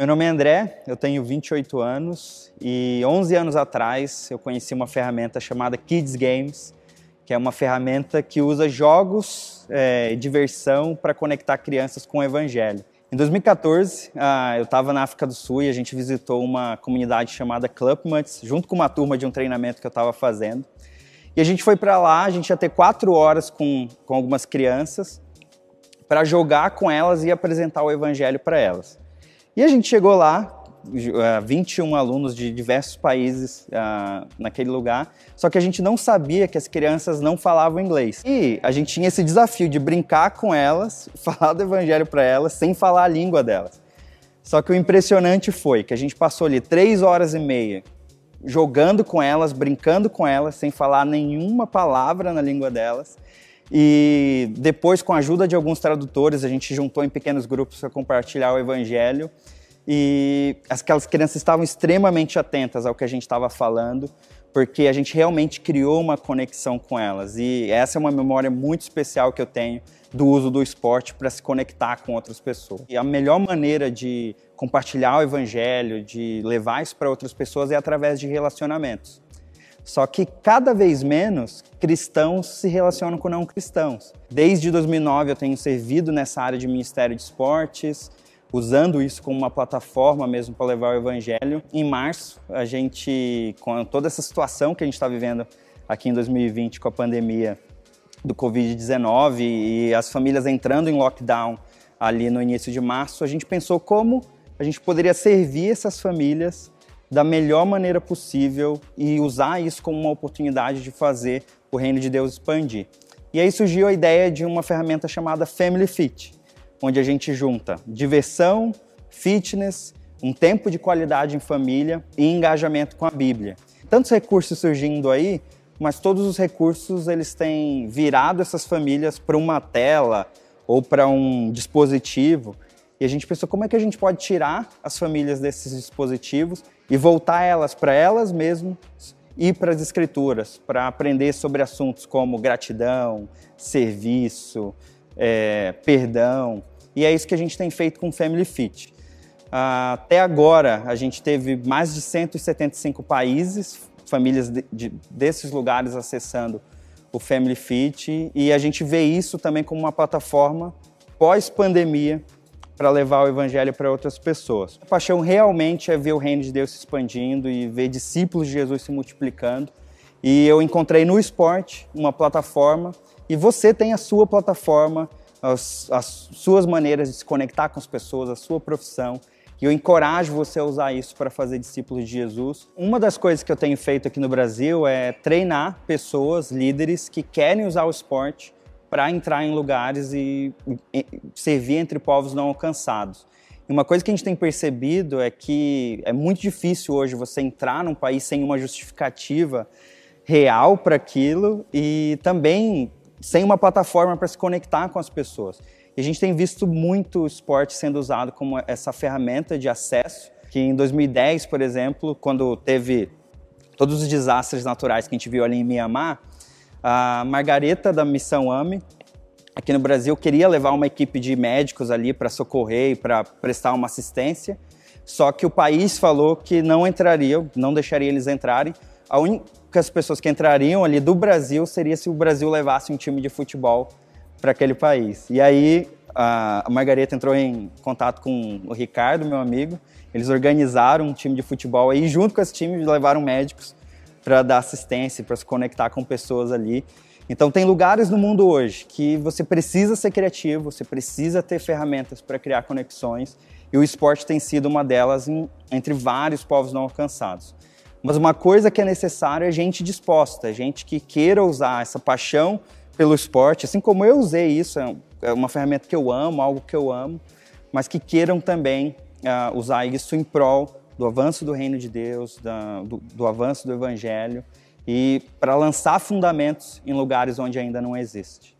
Meu nome é André, eu tenho 28 anos e 11 anos atrás eu conheci uma ferramenta chamada Kids Games, que é uma ferramenta que usa jogos é, e diversão para conectar crianças com o Evangelho. Em 2014, ah, eu estava na África do Sul e a gente visitou uma comunidade chamada Clubmuts, junto com uma turma de um treinamento que eu estava fazendo. E a gente foi para lá, a gente ia ter quatro horas com, com algumas crianças para jogar com elas e apresentar o Evangelho para elas. E a gente chegou lá, 21 eh, alunos de diversos países uh, naquele lugar, só que a gente não sabia que as crianças não falavam inglês. E a gente tinha esse desafio de brincar com elas, falar do evangelho para elas, sem falar a língua delas. Só que o impressionante foi que a gente passou ali três horas e meia jogando com elas, brincando com elas, sem falar nenhuma palavra na língua delas. E depois, com a ajuda de alguns tradutores, a gente juntou em pequenos grupos para compartilhar o evangelho. E aquelas crianças estavam extremamente atentas ao que a gente estava falando, porque a gente realmente criou uma conexão com elas. E essa é uma memória muito especial que eu tenho do uso do esporte para se conectar com outras pessoas. E a melhor maneira de compartilhar o evangelho, de levar isso para outras pessoas é através de relacionamentos. Só que cada vez menos cristãos se relacionam com não cristãos. Desde 2009 eu tenho servido nessa área de Ministério de Esportes, usando isso como uma plataforma mesmo para levar o evangelho. Em março, a gente, com toda essa situação que a gente está vivendo aqui em 2020 com a pandemia do Covid-19 e as famílias entrando em lockdown ali no início de março, a gente pensou como a gente poderia servir essas famílias da melhor maneira possível e usar isso como uma oportunidade de fazer o reino de Deus expandir. E aí surgiu a ideia de uma ferramenta chamada Family Fit, onde a gente junta diversão, fitness, um tempo de qualidade em família e engajamento com a Bíblia. Tantos recursos surgindo aí, mas todos os recursos eles têm virado essas famílias para uma tela ou para um dispositivo. E a gente pensou como é que a gente pode tirar as famílias desses dispositivos e voltar elas para elas mesmas e para as escrituras, para aprender sobre assuntos como gratidão, serviço, é, perdão. E é isso que a gente tem feito com o Family Fit. Até agora, a gente teve mais de 175 países, famílias de, de, desses lugares acessando o Family Fit, e a gente vê isso também como uma plataforma pós-pandemia para levar o evangelho para outras pessoas. A paixão realmente é ver o reino de Deus se expandindo e ver discípulos de Jesus se multiplicando. E eu encontrei no esporte uma plataforma e você tem a sua plataforma, as, as suas maneiras de se conectar com as pessoas, a sua profissão. E eu encorajo você a usar isso para fazer discípulos de Jesus. Uma das coisas que eu tenho feito aqui no Brasil é treinar pessoas, líderes que querem usar o esporte para entrar em lugares e, e servir entre povos não alcançados. E uma coisa que a gente tem percebido é que é muito difícil hoje você entrar num país sem uma justificativa real para aquilo e também sem uma plataforma para se conectar com as pessoas. E a gente tem visto muito o esporte sendo usado como essa ferramenta de acesso, que em 2010, por exemplo, quando teve todos os desastres naturais que a gente viu ali em Mianmar, a Margareta da Missão AME, aqui no Brasil, queria levar uma equipe de médicos ali para socorrer e para prestar uma assistência, só que o país falou que não entrariam, não deixaria eles entrarem. A única pessoas que entrariam ali do Brasil seria se o Brasil levasse um time de futebol para aquele país. E aí a Margareta entrou em contato com o Ricardo, meu amigo. Eles organizaram um time de futebol aí, junto com esse time, levaram médicos para dar assistência, para se conectar com pessoas ali. Então, tem lugares no mundo hoje que você precisa ser criativo, você precisa ter ferramentas para criar conexões, e o esporte tem sido uma delas em, entre vários povos não alcançados. Mas uma coisa que é necessária é gente disposta, gente que queira usar essa paixão pelo esporte, assim como eu usei isso, é, é uma ferramenta que eu amo, algo que eu amo, mas que queiram também uh, usar isso em prol do avanço do reino de Deus, da, do, do avanço do evangelho e para lançar fundamentos em lugares onde ainda não existe.